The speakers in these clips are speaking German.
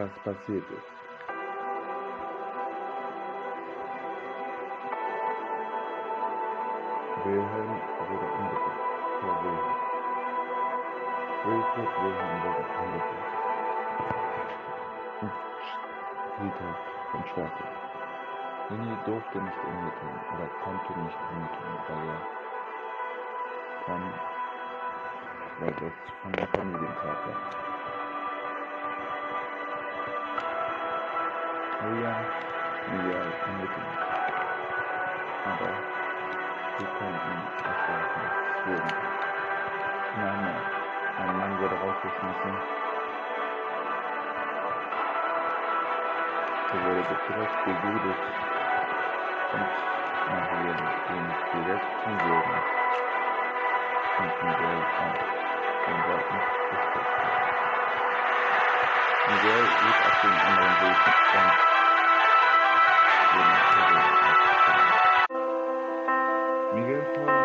was passiert ist. Wilhelm wurde umgebracht. Herr Wilhelm. Wilfried Wilhelm wurde umgebracht. Im Friedhof von Schwerte. René durfte nicht ermitteln oder konnte nicht ermitteln, weil er von, weil das von der Familientag war. Julian Miguel ermitteln. Aber sie konnten. Es wurden. Nein, nein. Ein Mann wurde rausgeschmissen. Er wurde direkt bejudet und Maria ging direkt zum und Miguel auch. Den wollten befruchten. Miguel lief auf den anderen Weg und den. Miguel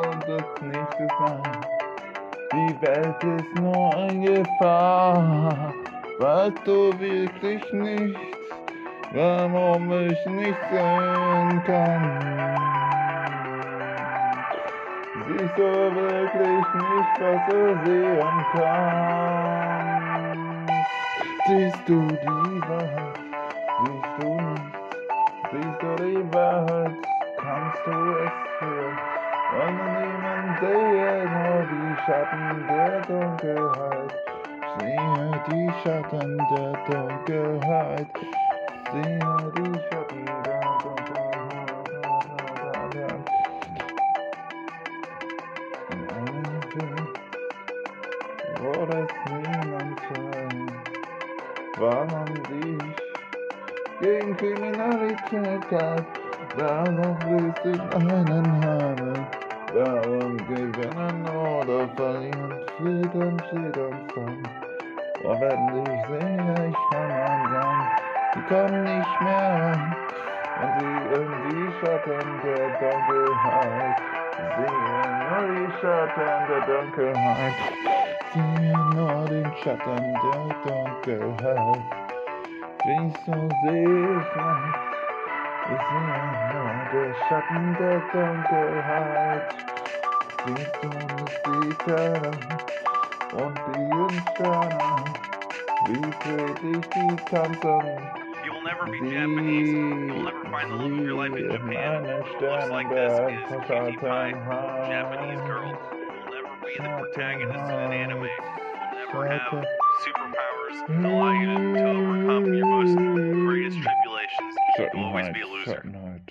und das nächste sein. Die Welt ist nur eine Gefahr, weißt du wirklich nicht, warum ich nicht sehen kann. Siehst du wirklich nicht, was du sehen kannst? Siehst du die Wahrheit? Siehst du nicht? Siehst du die Wahrheit? Kannst du es hören? Sehe, nur die Schatten der Dunkelheit. Sehe die Schatten der Dunkelheit. Sehe die Schatten der Dunkelheit. In einem Film, wo das niemand hört. Warum dich gegen Kriminalität gab? Warum willst du einen haben? Warum gewinnen oder verlieren? Steht uns an. Und wenn ich sehe, ich kann an Gang, die kommen nicht mehr ran. Und sie in die Schatten der Dunkelheit sehen nur die Schatten der Dunkelheit. Sehen nur den Schatten der Dunkelheit. Wieso sehe ich nicht? Ich sehe nur den Schatten der Dunkelheit. Siehst du nicht die Sterne und die Sterne? Wie friedlich die tanzen. You will never be Japanese. You will never find the love of your life in Japan. Looks like this is Cutie Pie. Japanese girl. Will never be the protagonist in an anime. Will never have superpowers that allow you to, to overcome your most greatest tribulations. You'll always be a loser. Schattenheit.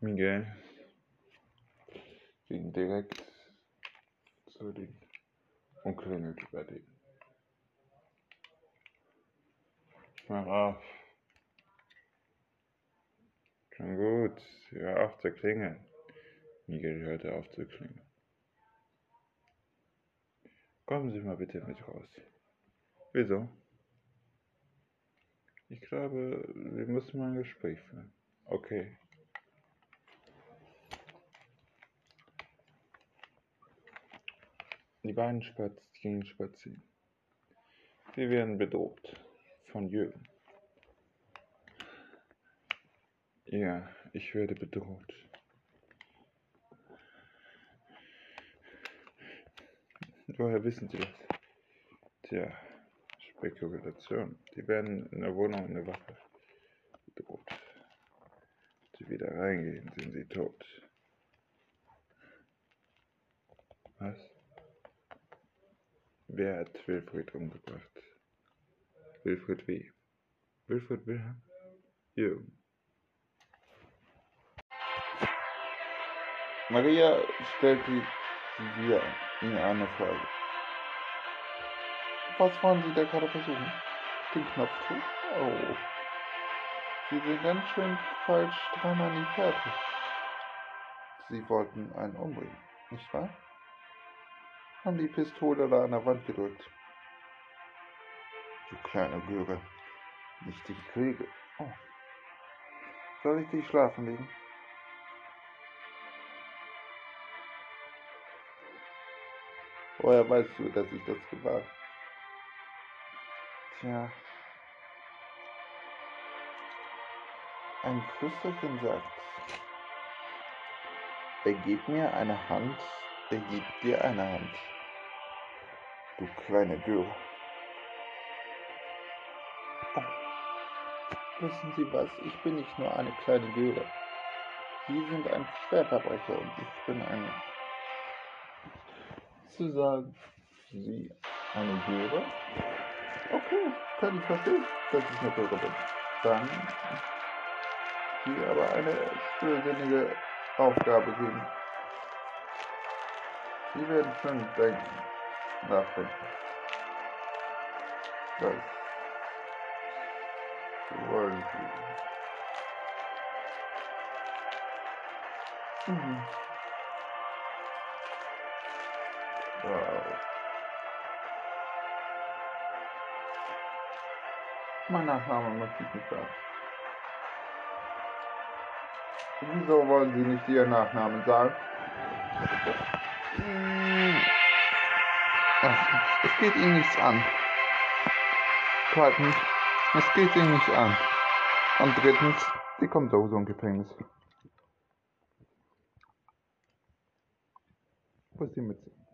Miguel ging direkt zu den und klingelt bei denen. Mach auf. Schon gut, hör auf zu klingeln. Miguel hörte auf zu klingeln. Kommen Sie mal bitte mit raus. Wieso? Ich glaube, wir müssen mal ein Gespräch führen. Okay. Die beiden spaz gingen spazieren. Sie werden bedroht von Jürgen. Ja, ich werde bedroht. Woher wissen Sie das? Tja, Spekulation. Die werden in der Wohnung in der Wache bedroht. Sie wieder reingehen, sind sie tot. Was? Wer hat Wilfried umgebracht? Wilfried wie? Wilfried Wilhelm? Jürgen. Maria stellt die, dir Ihnen eine Frage. Was wollen Sie da gerade versuchen? Den Knopfdruck? Oh. Sie sind ganz schön falsch an die Fährte. Sie wollten einen umbringen, nicht wahr? Haben die Pistole da an der Wand gedrückt. Du kleine Göre. Nicht die Kriege. Oh. Soll ich dich schlafen legen? Woher weißt du, dass ich das war? Tja. Ein Flüsterchen sagt, er gibt mir eine Hand, er gibt dir eine Hand. Du kleine Göre. Oh. Wissen Sie was, ich bin nicht nur eine kleine Göre. Sie sind ein Schwerverbrecher und ich bin eine zu sagen, sie eine Göre. Okay, kann ich verstehen, dass ich eine Göre bin. Dann sie aber eine stößige Aufgabe geben. Sie werden schon denken, nachdenken. Das wollen sie. Mhm. Wow. Mein Nachname möchte ich nicht sagen. Wieso wollen Sie nicht Ihren Nachnamen sagen? Ach, es geht Ihnen nichts an. Zweitens, es geht Ihnen nicht an. Und drittens, Sie kommen sowieso im Gefängnis. Wo ist die Mütze?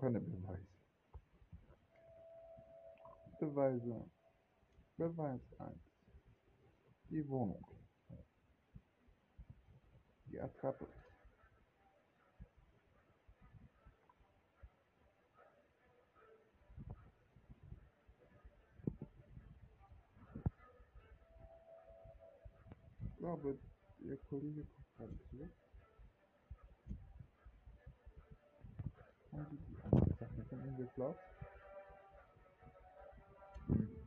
Keine Beweise. Beweise. Beweis 1. Die Wohnung. Die Attrappe. Ich glaube, Ihr Kollege kommt gerade die ihm geklaut? Hm.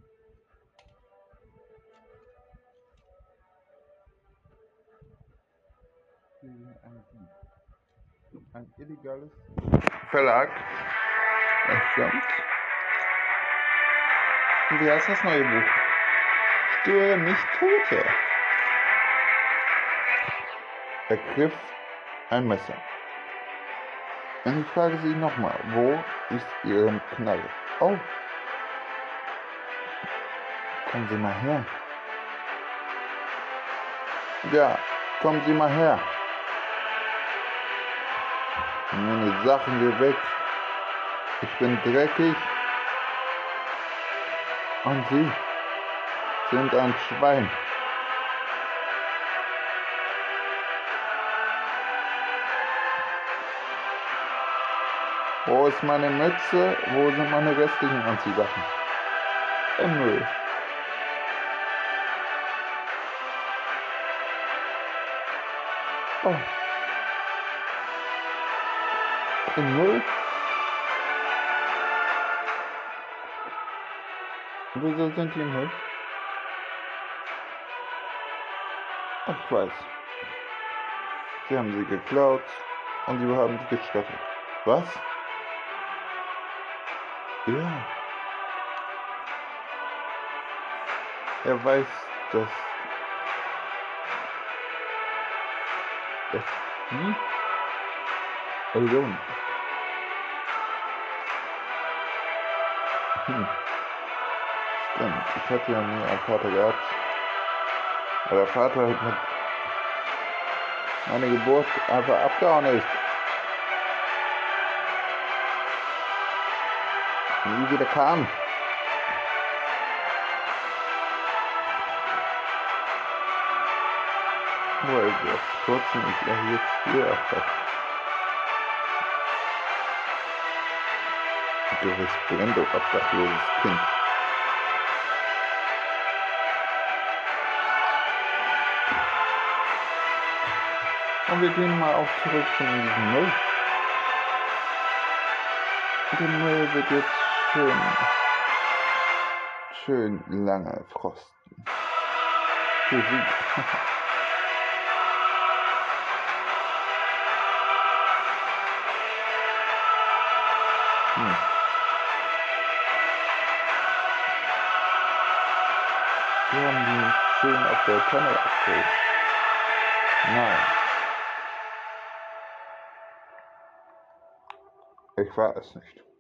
Ein illegales Verlag. Und wie heißt das neue Buch? Störe nicht Tote. Er griff ein Messer. Und ich frage Sie nochmal, wo ist Ihre Knarre? Oh. Kommen Sie mal her. Ja, kommen Sie mal her. Meine Sachen geh weg. Ich bin dreckig. Und Sie sind ein Schwein. Wo ist meine Mütze? Wo sind meine restlichen Anziehsachen? Im Müll. Oh. Im Müll? Wieso sind die im Müll? Ach, ich weiß. Sie haben sie geklaut und sie haben sie gestattet. Was? Ja. Er weiß, dass es wie Religion. Hm. Stimmt, ich hatte ja nie einen Vater gehabt. Aber der Vater hat mit meiner Geburt einfach abgehauen ist. Nie wieder kam. Weil wir trotzdem ich er hier hat. Du bist brennt doch obdachloses Kind. Und wir gehen mal auch zurück zu diesem Müll. Der Müll wird jetzt schön, schön lange frosten. Für sie. hm. Wir haben die schön auf der Tonne abgeholt. Nein. Ich war es nicht.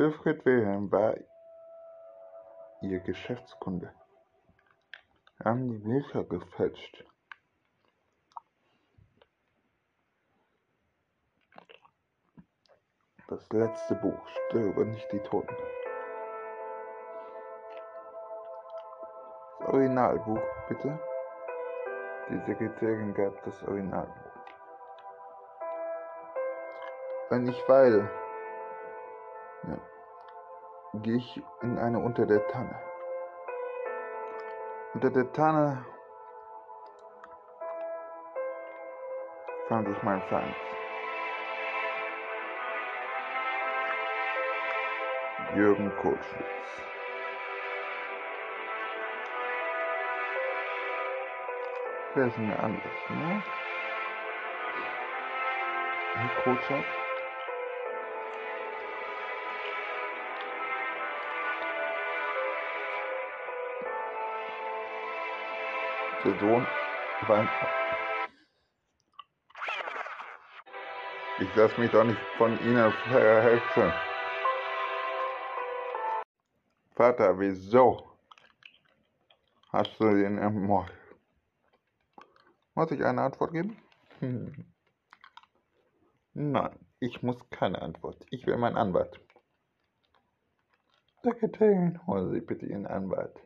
Wilfried Wilhelm war ihr Geschäftskunde. Wir haben die Bücher gefälscht. Das letzte Buch, störe nicht die Toten. Das Originalbuch, bitte. Die Sekretärin gab das Originalbuch. Wenn ich weile, ja, gehe ich in eine unter der Tanne. Unter der Tanne fand ich meinen Feind. Jürgen Kohlschwitz. Wer ist mir anders, ne? Kotschat? War Ich lass mich doch nicht von Ihnen verhelfen. Vater, wieso hast du den ermordet? Muss ich eine Antwort geben? Hm. Nein, ich muss keine Antwort. Ich will meinen Anwalt. Sekretärin, holen Sie bitte Ihren Anwalt.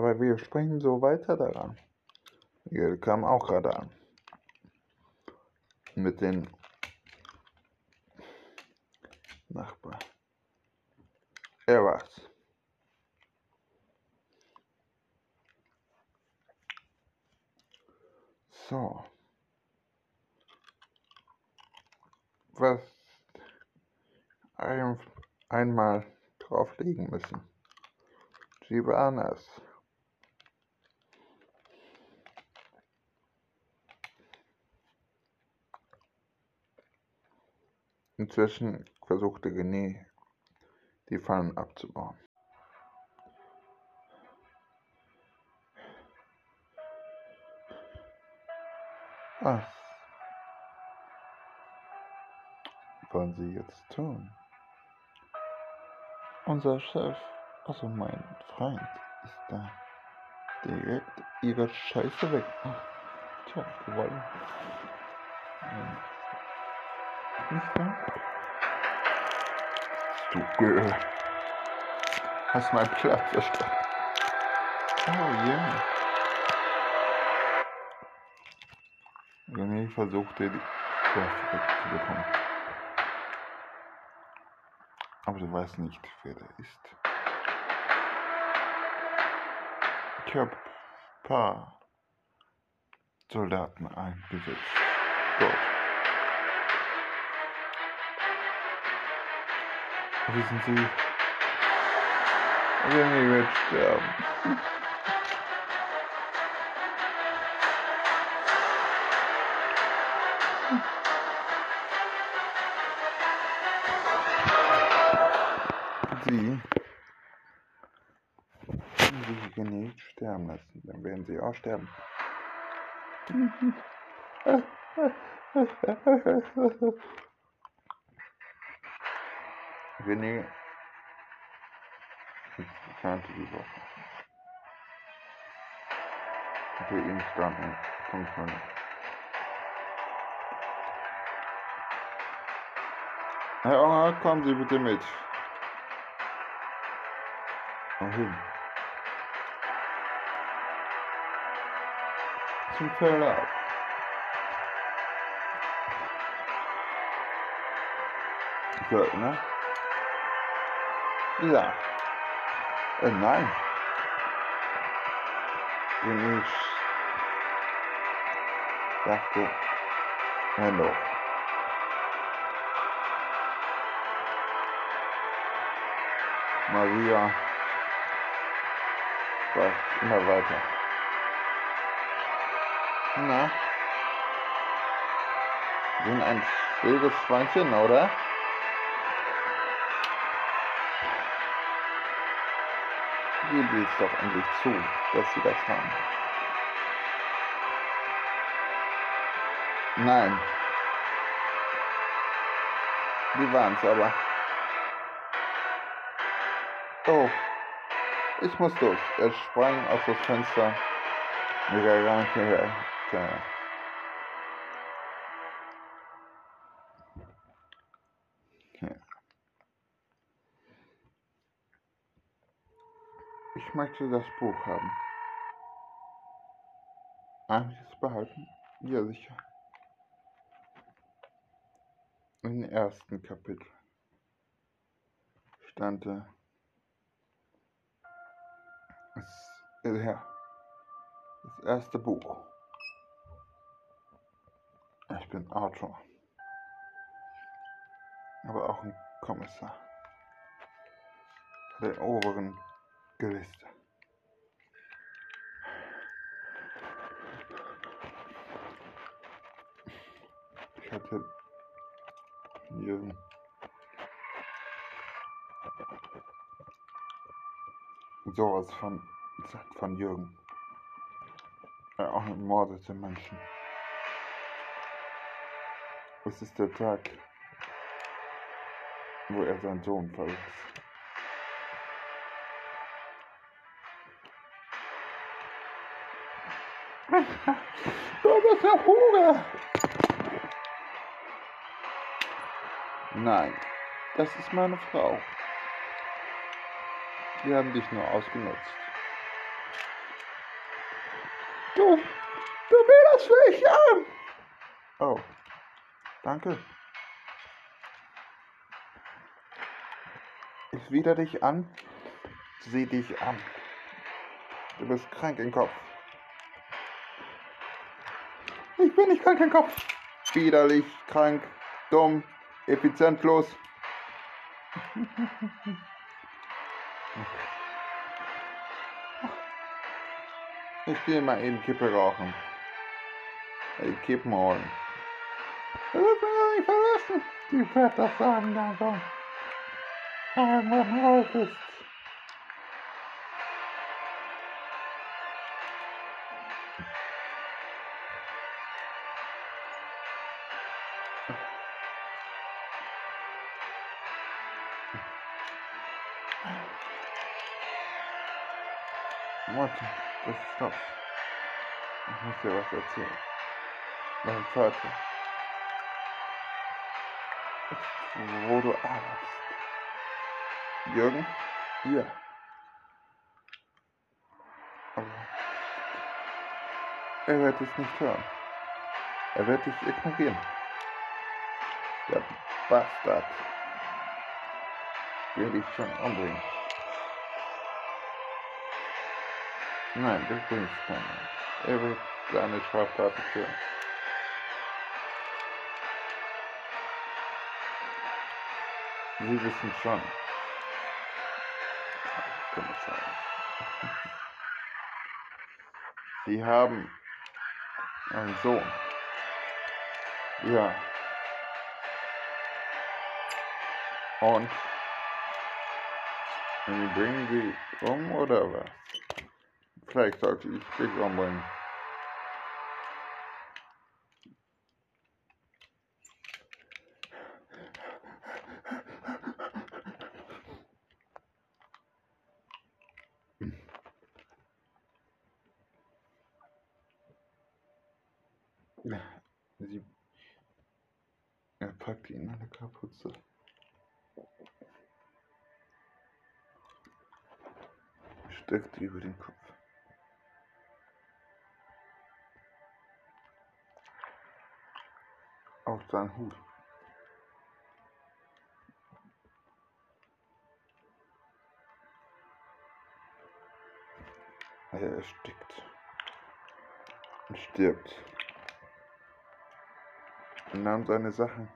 Aber wir sprechen so weiter daran. Ihr kam auch gerade an. Mit den Nachbarn. Er war's. So. Was ein, einmal drauflegen müssen. Sie waren es. Inzwischen versuchte René, die Fallen abzubauen. Was wollen Sie jetzt tun? Unser Chef, also mein Freund, ist da. Direkt Ihre Scheiße weg. Ach, tja, da? Du Girl. Hast meinen Platz zerstört. Oh. Yeah. René versuchte, die Waffe wegzubekommen. Aber du weißt nicht, wer der ist. Ich habe ein paar Soldaten eingesetzt. Wissen Sie, René wird sterben. Sie sie hier nicht sterben lassen. Dann werden sie auch sterben. René ist kranke die Woche. Für ihn standen 500. Herr Onger, kommen Sie bitte mit. Wohin? Zum Verlauf. So, ne? Ja. Äh, nein. Wenn ich dachte, hallo. Maria fragt immer weiter. Na? Sind ein schweres Schweinchen, oder? Gebe es doch endlich zu, dass sie das haben. Nein. Die waren's aber. Oh, ich muss los. Er sprang aus das Fenster. Mega Ranke. Ich möchte das Buch haben. Darf ich es behalten? Ja, sicher. Im ersten Kapitel stand das ja, das erste Buch. Ich bin Autor, aber auch ein Kommissar. Bei oberen Geliste. Ich hatte Jürgen sowas von von Jürgen. Er auch mordete Menschen. Es ist der Tag, wo er seinen Sohn verließ. Hure! Nein, das ist meine Frau. Wir haben dich nur ausgenutzt. Du, du widerst mich an! Oh, danke. Ich wider dich an, sieh dich an. Du bist krank im Kopf. Ich bin nicht krank im Kopf. Widerlich, krank, dumm, effizientlos. Ich gehe mal eben Kippe rauchen. Ey, Kippen holen. Du wirst mich ja nicht verlassen. Ich werde das sagen, dein Sohn. Irgendwann raus ist. Martin, das ist das. Ich muss dir was erzählen. Mein Vater. Wo du arbeitest. Jürgen? Hier. Aber er wird es nicht hören. Er wird dich ignorieren. Der Bastard will dich schon umbringen. Nein, du bringst keinen. Er wird seine Straftaten führen. Sie wissen schon. Sie haben einen Sohn. Ja. Und Sie bringen sie um oder was? Vielleicht sollte ich dich umbringen. Sie er packt ihn in eine Kapuze. Steckt über den Kopf. Auf seinen Hut. Er erstickt und stirbt nahm seine Sachen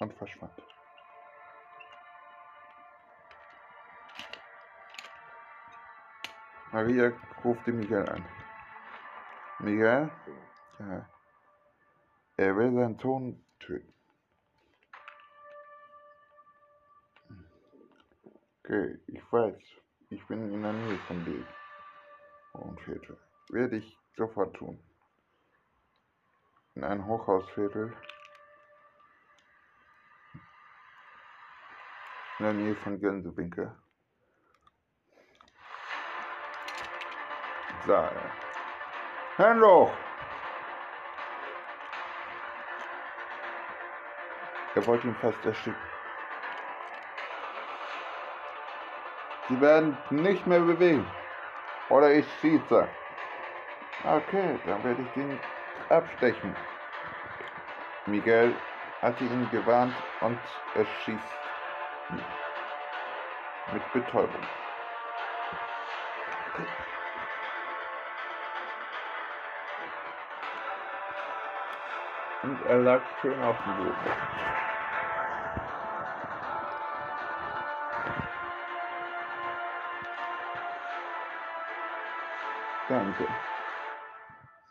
und verschwand. Maria rufte Miguel an. Miguel? Ja. Er will seinen Sohn töten. Okay, ich weiß. Ich bin in der Nähe von dir. Und Väter. Werde ich sofort tun. In ein Hochhausviertel in der Nähe von Gänsewinkel. Sah er. Hallo! Er wollte ihn fast ersticken. Sie werden nicht mehr bewegen. Oder ich schieße. Okay, dann werde ich den abstechen. Miguel hatte ihn gewarnt und er schießt mit Betäubung. Und er lag schön auf dem Boden. Danke,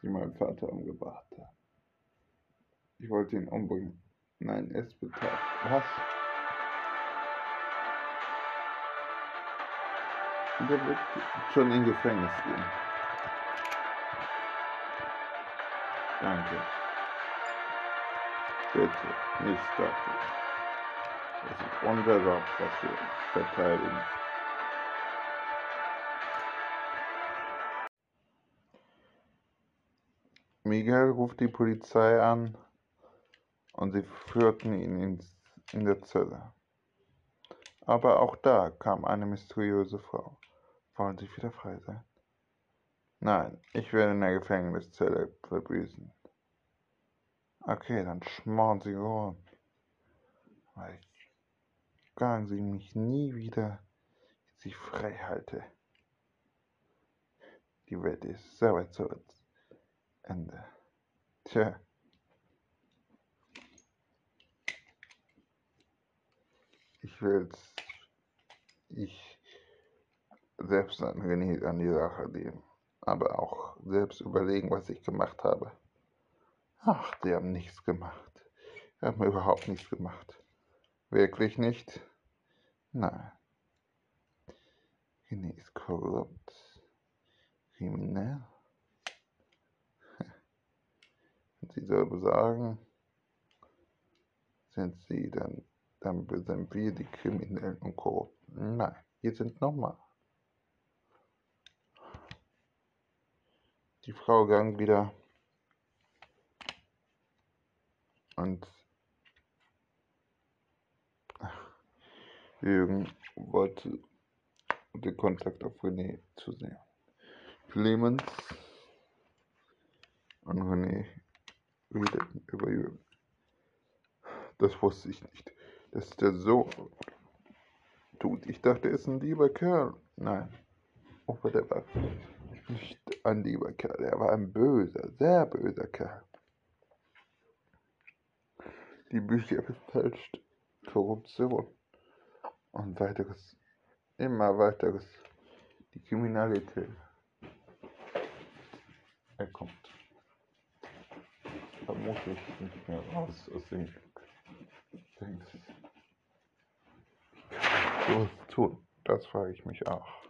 Sie mein Vater umgebracht haben. Ich wollte ihn umbringen. Nein, er ist betagt. Was? Der wird schon in Gefängnis gehen. Danke. Bitte, nicht dafür. Es ist unser Job, was wir verteidigen. Miguel ruft die Polizei an und sie führten ihn ins, in der Zelle. Aber auch da kam eine mysteriöse Frau. Wollen Sie wieder frei sein? Nein, ich werde in der Gefängniszelle verbüßen. Okay, dann schmoren Sie rum. Weil ich fragen Sie mich nie wieder, dass frei halte. Die Welt ist sauer zu uns. Ende. Tja. Ich will's. Ich selbst an die Sache nehmen, aber auch selbst überlegen, was ich gemacht habe. Ach, die haben nichts gemacht. Die haben überhaupt nichts gemacht. Wirklich nicht? Nein. René ist korrupt. Kriminell. Wenn sie selber sagen, sind sie dann, dann sind wir die Kriminellen und Korrupten. Nein, wir sind normal. die Frau gang wieder und Jürgen wollte den Kontakt auf René zu sehen. Clemens und René redeten über Jürgen. Das wusste ich nicht, dass der so tut. Ich dachte, er ist ein lieber Kerl. Nein, aber der war nicht ein lieber Kerl, er war ein böser, sehr böser Kerl. Die Bücher gefälscht, Korruption und weiteres, immer weiteres, die Kriminalität. Er kommt vermutlich nicht mehr raus aus dem er sowas tun? Das frage ich mich auch.